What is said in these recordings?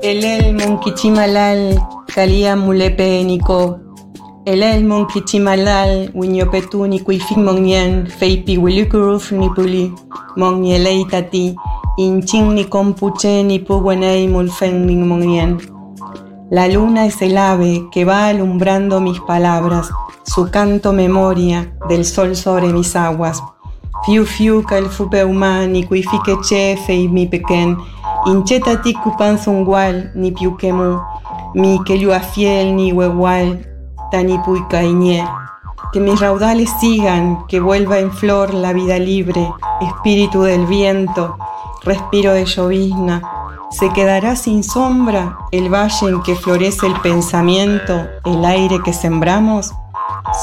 El el monkichimalal, kalia mulepe nico. El el monkichimalal, winyopetu ni kuifik mongnien, feipi wilukuruf ni puli, mongielei tati, inchin ni compuche ni puguenei mulfen ni. La luna es el ave que va alumbrando mis palabras, su canto memoria del sol sobre mis aguas. Fiu fiu calfupe ni kuifike chefe y mi pequeñ, inchetati kupanzungual ni piukemu, mi kelua fiel ni huehual, tani puicaiñe. Que mis raudales sigan, que vuelva en flor la vida libre, espíritu del viento, respiro de llovizna. Se quedará sin sombra el valle en que florece el pensamiento, el aire que sembramos.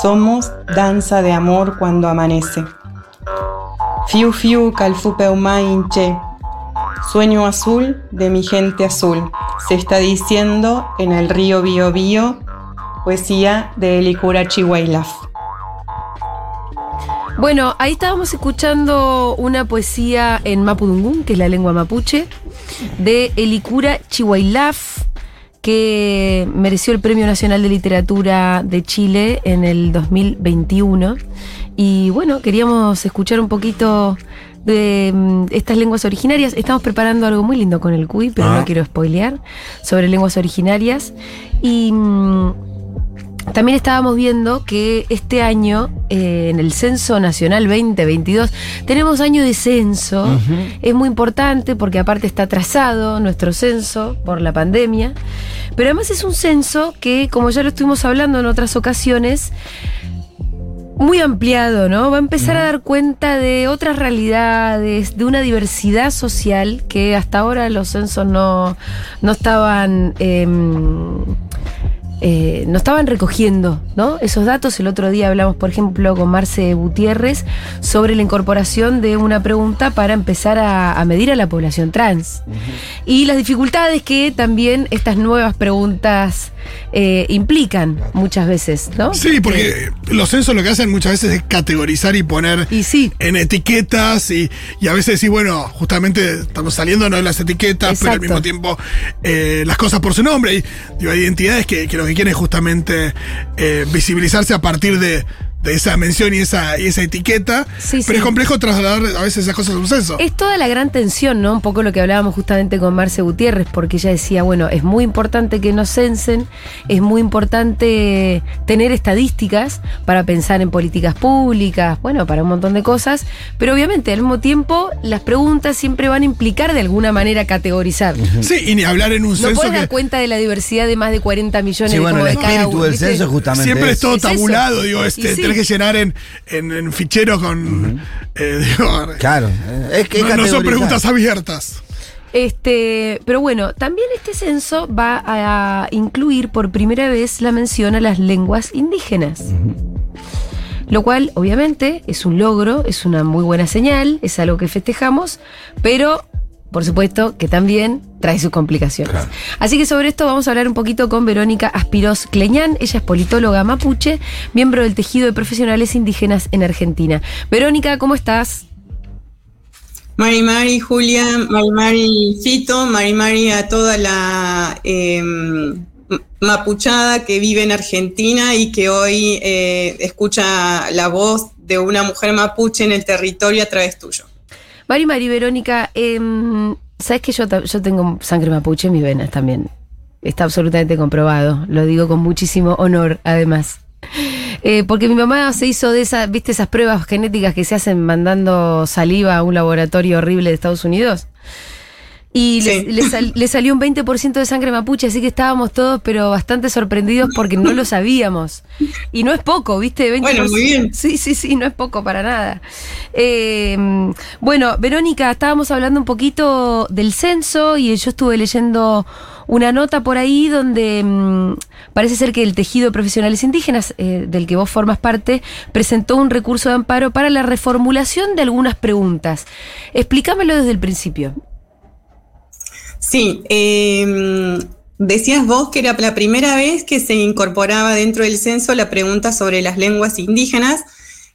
Somos danza de amor cuando amanece. Fiu fiu calfupe inche. Sueño azul de mi gente azul. Se está diciendo en el río Bio Bio, poesía de Elicura Chihuailaf. Bueno, ahí estábamos escuchando una poesía en Mapudungún, que es la lengua mapuche, de Elicura Chihuailaf, que mereció el Premio Nacional de Literatura de Chile en el 2021. Y bueno, queríamos escuchar un poquito de mm, estas lenguas originarias. Estamos preparando algo muy lindo con el CUI, pero no Ah. quiero spoilear, sobre lenguas originarias. Y mm, también estábamos viendo que este año, eh, en el Censo Nacional 2022, tenemos año de censo. Es muy importante porque aparte está atrasado nuestro censo por la pandemia. Pero además es un censo que, como ya lo estuvimos hablando en otras ocasiones, muy ampliado, ¿no? Va a empezar a dar cuenta de otras realidades, de una diversidad social que hasta ahora los censos no, no estaban. em, eh, no estaban recogiendo ¿no? esos datos. El otro día hablamos, por ejemplo, con Marce Gutiérrez sobre la incorporación de una pregunta para empezar a, a medir a la población trans. Y las dificultades que también estas nuevas preguntas eh, implican muchas veces, ¿no? Sí, porque los censos lo que hacen muchas veces es categorizar y poner Y sí. en etiquetas y, y a veces decir, bueno, justamente estamos saliendo no de las etiquetas, pero al mismo tiempo eh, las cosas por su nombre. Y digo, hay identidades que, que lo que quieren es justamente eh, visibilizarse a partir de, de esa mención y esa, y esa etiqueta. Sí, pero sí. es complejo trasladar a veces esas cosas a un censo. Es toda la gran tensión, ¿no? Un poco lo que hablábamos justamente con Marce Gutiérrez, porque ella decía, bueno, es muy importante que nos censen, es muy importante tener estadísticas para pensar en políticas públicas, bueno, para un montón de cosas, pero obviamente al mismo tiempo las preguntas siempre van a implicar de alguna manera categorizar. Sí, y ni hablar en un No censo puedes dar que cuenta de la diversidad de más de 40 millones Sí, de, bueno, el de cada espíritu uno, del censo justamente Siempre es todo Es eso. tabulado, digo, este, sí. Tenés que llenar en, en, en ficheros con. eh, digo, Claro. eh, Es que no, no son preguntas abiertas. Este, pero bueno, también este censo va a incluir por primera vez la mención a las lenguas indígenas. Lo cual, obviamente, es un logro, es una muy buena señal, es algo que festejamos, pero por supuesto que también trae sus complicaciones. Así que sobre esto vamos a hablar un poquito con Verónica Aspiros Cleñán. Ella es politóloga mapuche, miembro del tejido de profesionales indígenas en Argentina. Verónica, ¿cómo estás? Mari Mari, Julia, Mari Mari, Fito, Mari Mari a toda la eh, mapuchada que vive en Argentina y que hoy eh, escucha la voz de una mujer mapuche en el territorio a través tuyo. Mari Mari Verónica, em, sabes que yo, yo tengo sangre mapuche en mis venas también. Está absolutamente comprobado. Lo digo con muchísimo honor, además. Eh, porque mi mamá se hizo de esas, viste, esas pruebas genéticas que se hacen mandando saliva a un laboratorio horrible de Estados Unidos. Y le, Sí. le sal- le salió un 20% de sangre mapuche, así que estábamos todos, pero bastante sorprendidos porque no lo sabíamos. Y no es poco, ¿viste? 20%. Bueno, muy bien. Sí, sí, sí, no es poco para nada. Eh, bueno, Verónica, estábamos hablando un poquito del censo y yo estuve leyendo una nota por ahí donde mm, parece ser que el tejido de profesionales indígenas, eh, del que vos formas parte, presentó un recurso de amparo para la reformulación de algunas preguntas. Explícamelo desde el principio. Sí, eh, decías vos que era la primera vez que se incorporaba dentro del censo la pregunta sobre las lenguas indígenas.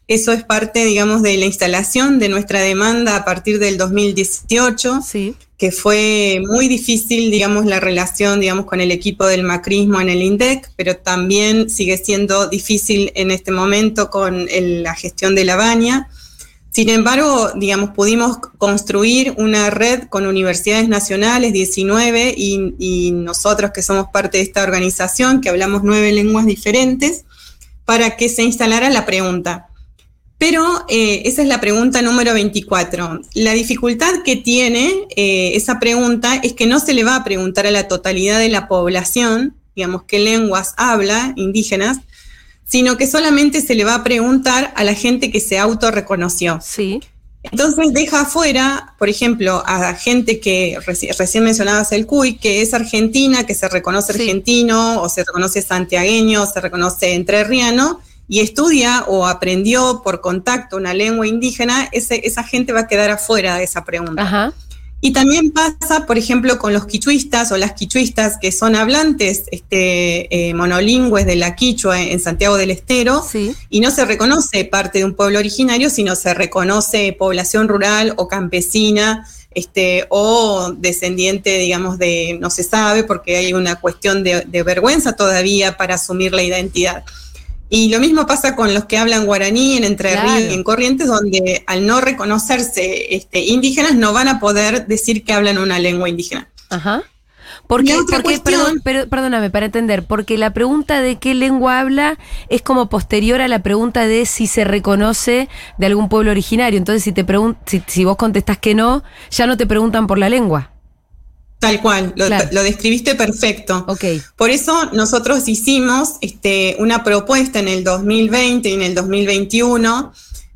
Eso es parte, digamos, de la instalación de nuestra demanda a partir del 2018, Sí. que fue muy difícil, digamos, la relación, digamos, con el equipo del macrismo en el INDEC, pero también sigue siendo difícil en este momento con el- la gestión de la baña. Sin embargo, digamos, pudimos construir una red con universidades nacionales, 19, y, nosotros que somos parte de esta organización, que hablamos nueve lenguas diferentes, para que se instalara la pregunta. Pero eh, esa es la pregunta número 24. La dificultad que tiene eh, esa pregunta es que no se le va a preguntar a la totalidad de la población, digamos, qué lenguas habla indígenas, sino que solamente se le va a preguntar a la gente que se autorreconoció. Sí. Entonces deja afuera, por ejemplo, a gente que reci recién mencionabas el CUI, que es argentina, que se reconoce Sí. argentino, o se reconoce santiagueño, o se reconoce entrerriano, y estudia o aprendió por contacto una lengua indígena, ese, esa gente va a quedar afuera de esa pregunta. Ajá. Y también pasa, por ejemplo, con los quichuistas o las quichuistas que son hablantes este, eh, monolingües de la quichua en, Santiago del Estero, Sí. y no se reconoce parte de un pueblo originario, sino se reconoce población rural o campesina, este, o descendiente, digamos, de no se sabe, porque hay una cuestión de, de vergüenza todavía para asumir la identidad. Y lo mismo pasa con los que hablan guaraní en Entre Claro. Ríos y en Corrientes, donde al no reconocerse este, indígenas no van a poder decir que hablan una lengua indígena. Ajá. Porque, porque cuestión- perdón, pero, perdóname, para entender, porque la pregunta de qué lengua habla es como posterior a la pregunta de si se reconoce de algún pueblo originario. Entonces, si te pregun si, si vos contestás que no, ya no te preguntan por la lengua. Tal cual, lo, Claro. lo describiste perfecto. Por eso nosotros hicimos este, una propuesta en el 2020 y en el 2021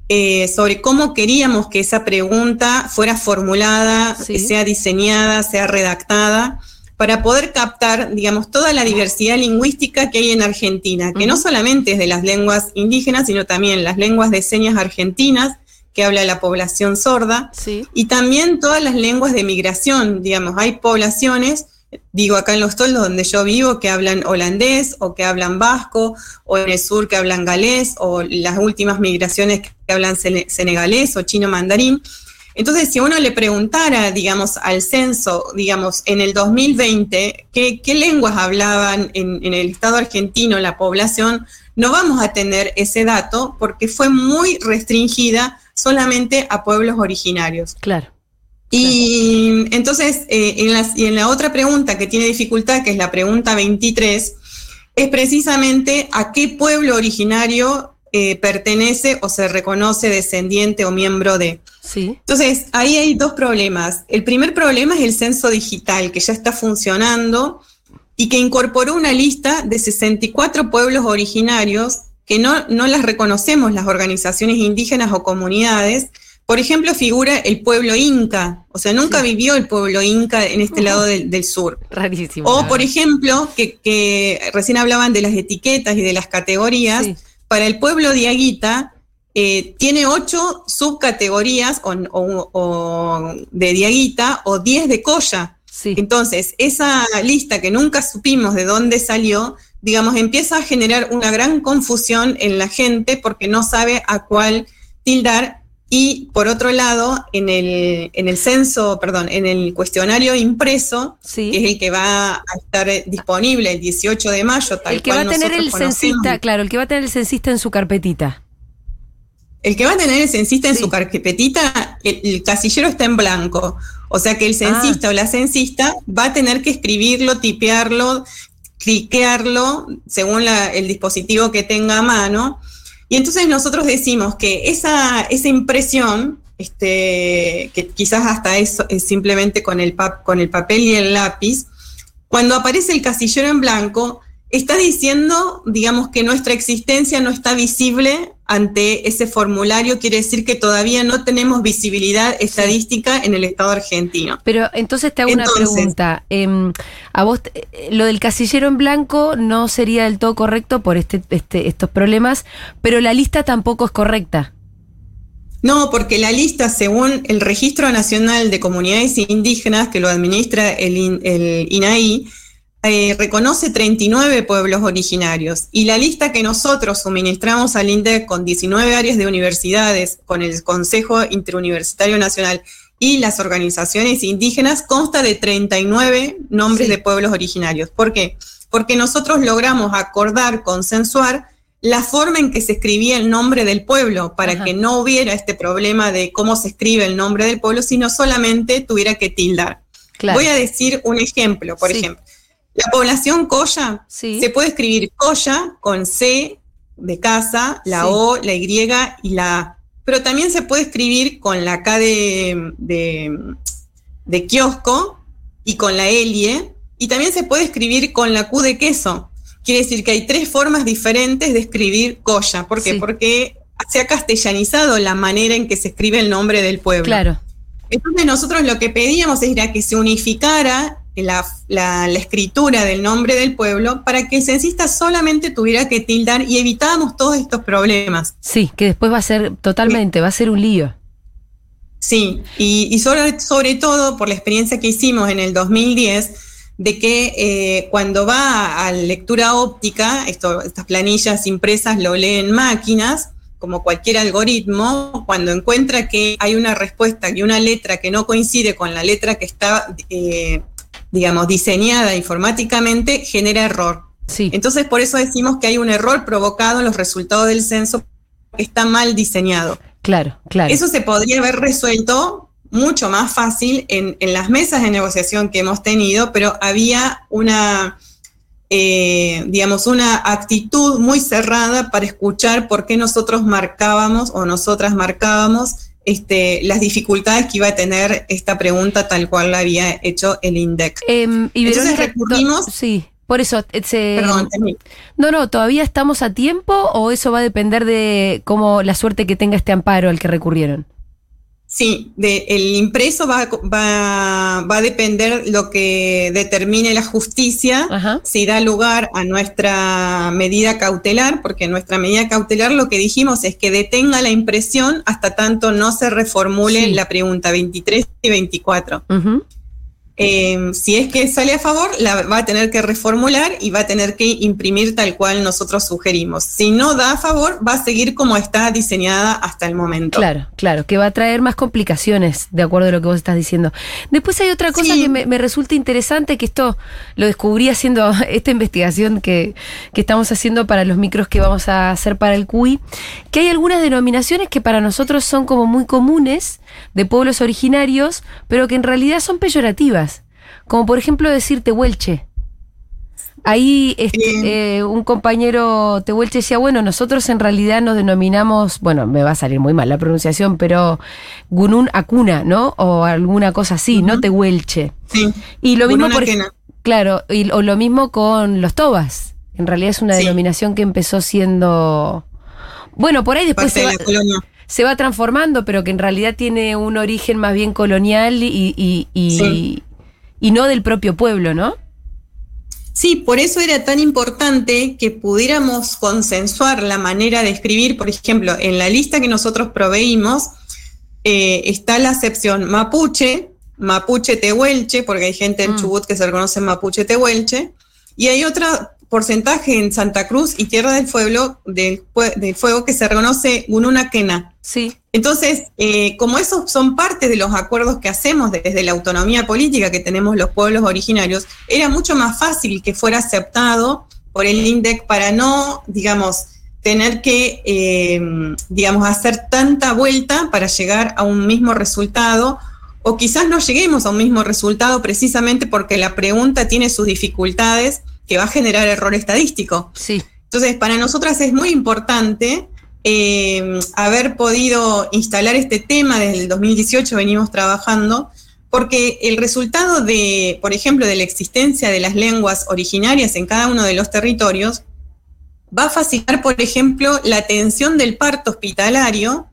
eh, sobre cómo queríamos que esa pregunta fuera formulada, Sí. sea diseñada, sea redactada, para poder captar, digamos, toda la diversidad lingüística que hay en Argentina, que no solamente es de las lenguas indígenas, sino también las lenguas de señas argentinas, que habla la población sorda, Sí. y también todas las lenguas de migración, digamos, hay poblaciones, digo acá en Los Toldos donde yo vivo, que hablan holandés o que hablan vasco, o en el sur que hablan galés, o las últimas migraciones que hablan sene- senegalés o chino mandarín. Entonces, si uno le preguntara, digamos, al censo, digamos, en el 2020, qué, qué lenguas hablaban en, en el Estado argentino la población, no vamos a tener ese dato porque fue muy restringida solamente a pueblos originarios. Claro. Y entonces, eh, en, las- y en la otra pregunta que tiene dificultad, que es la pregunta 23, es precisamente a qué pueblo originario eh, pertenece o se reconoce descendiente o miembro de. Sí. Entonces, ahí hay dos problemas. El primer problema es el censo digital, que ya está funcionando y que incorporó una lista de 64 pueblos originarios que no, no las reconocemos las organizaciones indígenas o comunidades. Por ejemplo, figura el pueblo inca, o sea, nunca Sí. vivió el pueblo inca en este lado del, del sur. Rarísimo. O, por ejemplo, que, que recién hablaban de las etiquetas y de las categorías, Sí. para el pueblo diaguita eh, tiene ocho subcategorías o, o- o de diaguita o diez de colla. Sí. Entonces, esa lista que nunca supimos de dónde salió, digamos, empieza a generar una gran confusión en la gente porque no sabe a cuál tildar. Y por otro lado, en el, en el censo, perdón, en el cuestionario impreso, Sí. que es el que va a estar disponible el 18 de mayo, tal El que va a cual tener el censista, claro, el que va a tener el censista en su carpetita. El que va a tener el censista en su carpetita, el, el casillero está en blanco. O sea que el censista o la censista va a tener que escribirlo, tipearlo, cliquearlo según el dispositivo que tenga a mano. Y entonces nosotros decimos que esa, esa impresión, este, que quizás hasta eso es simplemente con el, pap- con el papel y el lápiz, cuando aparece el casillero en blanco, está diciendo, digamos, que nuestra existencia no está visible ante ese formulario, quiere decir que todavía no tenemos visibilidad estadística en el Estado argentino. Pero entonces te hago Entonces- una pregunta. Em, a vos, eh, lo del casillero en blanco no sería del todo correcto por este, este, estos problemas, pero la lista tampoco es correcta. No, porque la lista, según el Registro Nacional de Comunidades Indígenas, que lo administra el, el INAI, eh, reconoce 39 pueblos originarios y la lista que nosotros suministramos al INDEC con 19 áreas de universidades, con el Consejo Interuniversitario Nacional y las organizaciones indígenas consta de 39 nombres de pueblos originarios. ¿Por qué? Porque nosotros logramos acordar, consensuar la forma en que se escribía el nombre del pueblo, para que no hubiera este problema de cómo se escribe el nombre del pueblo, sino solamente tuviera que tildar. Voy a decir un ejemplo, por ejemplo. La población Coya se puede escribir Coya con C de casa, la O, la Y y la A. Pero también se puede escribir con la K de, de, kiosco y con la Elie. Y también se puede escribir con la Q de queso. Quiere decir que hay tres formas diferentes de escribir Coya. ¿Por qué? Porque se ha castellanizado la manera en que se escribe el nombre del pueblo. Claro. Entonces nosotros lo que pedíamos era que se unificara la, la, escritura del nombre del pueblo para que el censista solamente tuviera que tildar y evitábamos todos estos problemas. Sí, que después va a ser totalmente, va a ser un lío. Sí, y, sobre, sobre, todo por la experiencia que hicimos en el 2010, de que eh, cuando va a lectura óptica, esto, estas planillas impresas lo leen máquinas, como cualquier algoritmo, cuando encuentra que hay una respuesta y una letra que no coincide con la letra que está eh, digamos, diseñada informáticamente, genera error. Sí. Entonces, por eso decimos que hay un error provocado en los resultados del censo que está mal diseñado. Claro, claro. Eso se podría haber resuelto mucho más fácil en, las mesas de negociación que hemos tenido, pero había una, eh, digamos, una actitud muy cerrada para escuchar por qué nosotros marcábamos o nosotras marcábamos este, las dificultades que iba a tener esta pregunta tal cual la había hecho el INDEC. Em, Entonces recurrimos... Sí. Por eso, Perdón, no, no, todavía estamos a tiempo o eso va a depender de cómo la suerte que tenga este amparo al que recurrieron. Sí, de, el impreso va, va, va, a depender lo que determine la justicia, si da lugar a nuestra medida cautelar, porque nuestra medida cautelar lo que dijimos es que detenga la impresión hasta tanto no se reformule la pregunta 23 y 24. Eh, si es que sale a favor, la va a tener que reformular y va a tener que imprimir tal cual nosotros sugerimos. Si no da a favor, va a seguir como está diseñada hasta el momento. Claro, claro, que va a traer más complicaciones, de acuerdo a lo que vos estás diciendo. Después hay otra cosa que me, resulta interesante, que esto lo descubrí haciendo esta investigación que, que estamos haciendo para los micros que vamos a hacer para el CUI, que hay algunas denominaciones que para nosotros son como muy comunes de pueblos originarios, pero que en realidad son peyorativas. Como por ejemplo decir tehuelche. Ahí este, eh, un compañero tehuelche decía, bueno, nosotros en realidad nos denominamos, bueno, me va a salir muy mal la pronunciación, pero Gunun Acuna, ¿no? O alguna cosa así, ¿no? Tehuelche. Sí. Y lo mismo por Claro, y, o lo mismo con los tobas. En realidad es una denominación que empezó siendo... Bueno, por ahí después se va, se va, transformando, pero que en realidad tiene un origen más bien colonial y, y, y, y no del propio pueblo, ¿no? Sí, por eso era tan importante que pudiéramos consensuar la manera de escribir, por ejemplo, en la lista que nosotros proveímos eh, está la acepción mapuche, mapuche tehuelche, porque hay gente en mm. Chubut que se reconoce mapuche tehuelche, y hay otro porcentaje en Santa Cruz y Tierra del Fuego, del, del Fuego que se reconoce quena. Sí. Entonces, eh, como esos son parte de los acuerdos que hacemos desde la autonomía política que tenemos los pueblos originarios, era mucho más fácil que fuera aceptado por el INDEC para no, digamos, tener que, eh, digamos, hacer tanta vuelta para llegar a un mismo resultado, o quizás no lleguemos a un mismo resultado precisamente porque la pregunta tiene sus dificultades que va a generar error estadístico. Sí. Entonces, para nosotras es muy importante eh, haber podido instalar este tema desde el 2018, venimos trabajando, porque el resultado de, por ejemplo, de la existencia de las lenguas originarias en cada uno de los territorios, va a facilitar, por ejemplo, la atención del parto hospitalario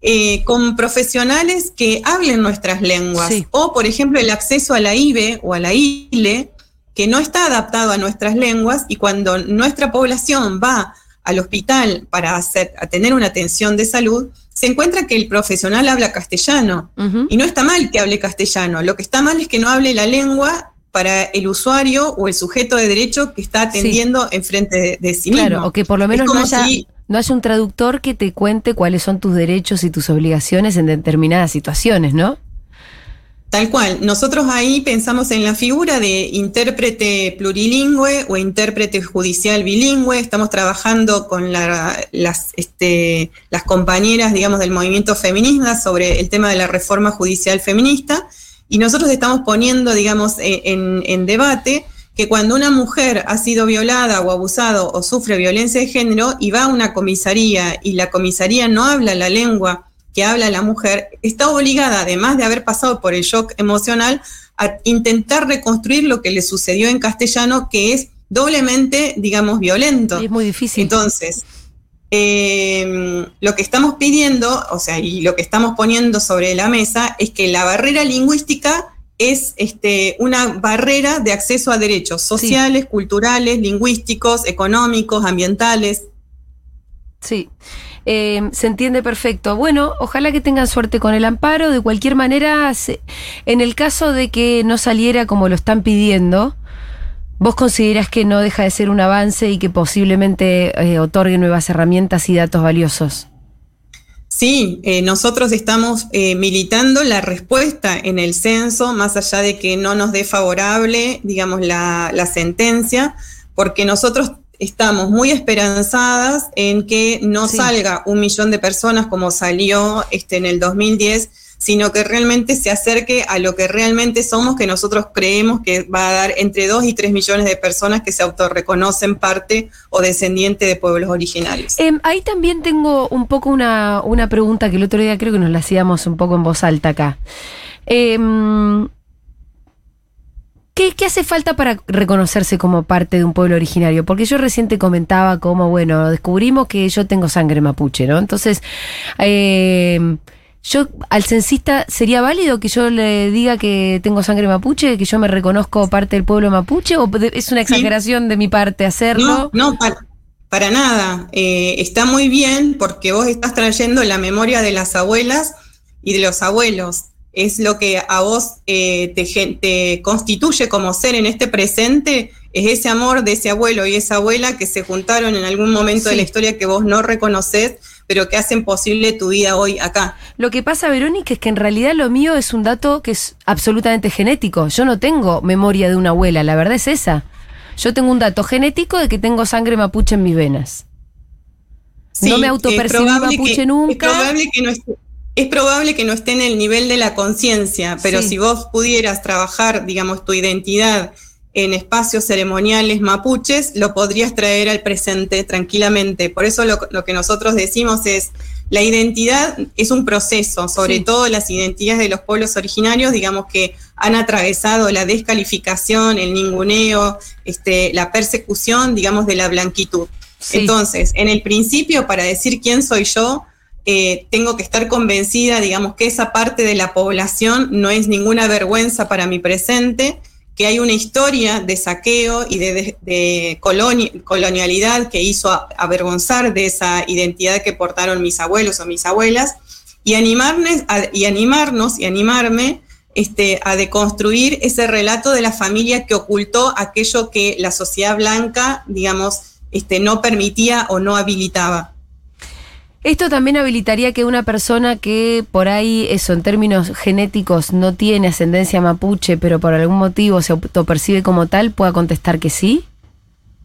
eh, con profesionales que hablen nuestras lenguas. O, por ejemplo, el acceso a la IBE o a la ILE, que no está adaptado a nuestras lenguas y cuando nuestra población va al hospital para hacer, a tener una atención de salud, se encuentra que el profesional habla castellano. Y no está mal que hable castellano, lo que está mal es que no hable la lengua para el usuario o el sujeto de derecho que está atendiendo enfrente de, sí mismo. Claro, o que por lo menos no haya, no haya un traductor que te cuente cuáles son tus derechos y tus obligaciones en determinadas situaciones, ¿no? Tal cual. Nosotros ahí pensamos en la figura de intérprete plurilingüe o intérprete judicial bilingüe. Estamos trabajando con las, este, las compañeras, digamos, del movimiento feminista sobre el tema de la reforma judicial feminista. Y nosotros estamos poniendo, digamos, e, en, en debate que cuando una mujer ha sido violada o abusado o sufre violencia de género y va a una comisaría y la comisaría no habla la lengua que habla la mujer, está obligada, además de haber pasado por el shock emocional, a intentar reconstruir lo que le sucedió en castellano, que es doblemente, digamos, violento. es muy difícil. Entonces, em, lo que estamos pidiendo, o sea, y lo que estamos poniendo sobre la mesa es que la barrera lingüística es este, una barrera de acceso a derechos sociales, culturales, lingüísticos, económicos, ambientales. Sí. Eh, se entiende perfecto. Bueno, ojalá que tengan suerte con el amparo. De cualquier manera, en el caso de que no saliera como lo están pidiendo, ¿vos considerás que no deja de ser un avance y que posiblemente eh, otorgue nuevas herramientas y datos valiosos? Sí, eh, nosotros estamos militando la respuesta en el censo, más allá de que no nos dé favorable, digamos, la sentencia, porque nosotros estamos muy esperanzadas en que no salga un millón de personas como salió este, en el 2010, sino que realmente se acerque a lo que realmente somos, que nosotros creemos que va a dar entre 2 y 3 millones de personas que se autorreconocen parte o descendiente de pueblos originarios. Em, ahí también tengo un poco una, una, pregunta que el otro día creo que nos la hacíamos un poco en voz alta acá. Eh, ¿Qué, hace falta para reconocerse como parte de un pueblo originario? Porque yo recién te comentaba como, bueno, descubrimos que yo tengo sangre mapuche, ¿no? Entonces, eh, yo al censista sería válido que yo le diga que tengo sangre mapuche, que yo me reconozco parte del pueblo mapuche, o es una exageración de mi parte hacerlo? No, no para, nada. Eh, está muy bien porque vos estás trayendo la memoria de las abuelas y de los abuelos es lo que a vos eh, te, constituye como ser en este presente, es ese amor de ese abuelo y esa abuela que se juntaron en algún momento de la historia que vos no reconoces, pero que hacen posible tu vida hoy acá. Lo que pasa, Verónica, es que en realidad lo mío es un dato que es absolutamente genético. Yo no tengo memoria de una abuela, la verdad es esa. Yo tengo un dato genético de que tengo sangre mapuche en mis venas. no me autopercibo mapuche nunca. Es probable que no esté es probable que no esté en el nivel de la conciencia, pero si vos pudieras trabajar, digamos, tu identidad en espacios ceremoniales mapuches, lo podrías traer al presente tranquilamente. Por eso lo, que nosotros decimos es, la identidad es un proceso, sobre todo las identidades de los pueblos originarios, digamos que han atravesado la descalificación, el ninguneo, este, la persecución, digamos, de la blanquitud. Entonces, en el principio, para decir quién soy yo, eh, tengo que estar convencida, digamos, que esa parte de la población no es ninguna vergüenza para mi presente, que hay una historia de saqueo y de, colonialidad que hizo avergonzar de esa identidad que portaron mis abuelos o mis abuelas, y, animarnos, y animarnos y animarme este, a deconstruir ese relato de la familia que ocultó aquello que la sociedad blanca, digamos, este, no permitía o no habilitaba. Esto también habilitaría que una persona que por ahí, eso, en términos genéticos, no tiene ascendencia mapuche, pero por algún motivo se autopercibe como tal, pueda contestar que sí.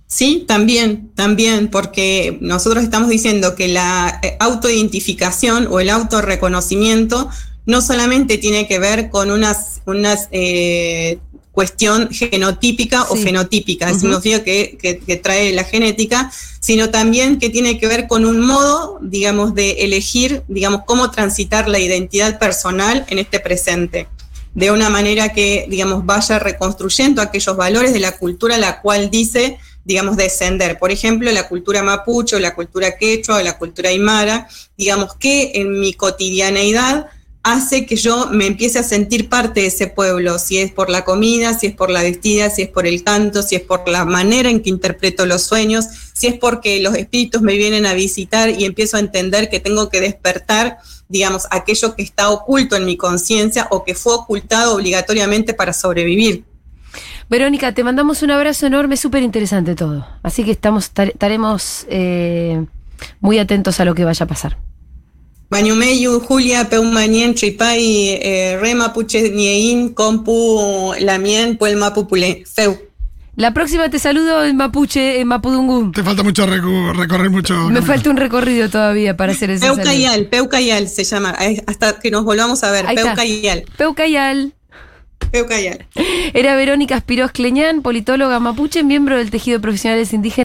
Sí, también, también, porque nosotros estamos diciendo que la eh, autoidentificación o el autorreconocimiento no solamente tiene que ver con unas, unas eh, cuestión genotípica o fenotípica, es significa que, que, trae la genética, sino también que tiene que ver con un modo, digamos, de elegir, digamos, cómo transitar la identidad personal en este presente, de una manera que, digamos, vaya reconstruyendo aquellos valores de la cultura a la cual dice, digamos, descender. Por ejemplo, la cultura mapuche, la cultura quechua, o la cultura aymara, digamos, que en mi cotidianeidad hace que yo me empiece a sentir parte de ese pueblo, si es por la comida, si es por la vestida, si es por el canto, si es por la manera en que interpreto los sueños, si es porque los espíritus me vienen a visitar y empiezo a entender que tengo que despertar, digamos, aquello que está oculto en mi conciencia o que fue ocultado obligatoriamente para sobrevivir. Verónica, te mandamos un abrazo enorme, súper interesante todo. Así que estamos, tar- estaremos eh, muy atentos a lo que vaya a pasar. Mañumeyu, Julia, Peumanien, Tripay, eh, Re Mapuche, Niein, Compu, Lamien, Puel Mapupule, Feu. La próxima te saludo en Mapuche, en Mapudungún. Te falta mucho recu- recorrer mucho. Me camino. falta un recorrido todavía para hacer ese saludo. Peucayal, Peucayal se llama, hasta que nos volvamos a ver. Peucayal, Peucayal. Peucayal. Era Verónica Spiros Cleñán, politóloga mapuche, miembro del tejido de profesionales indígenas.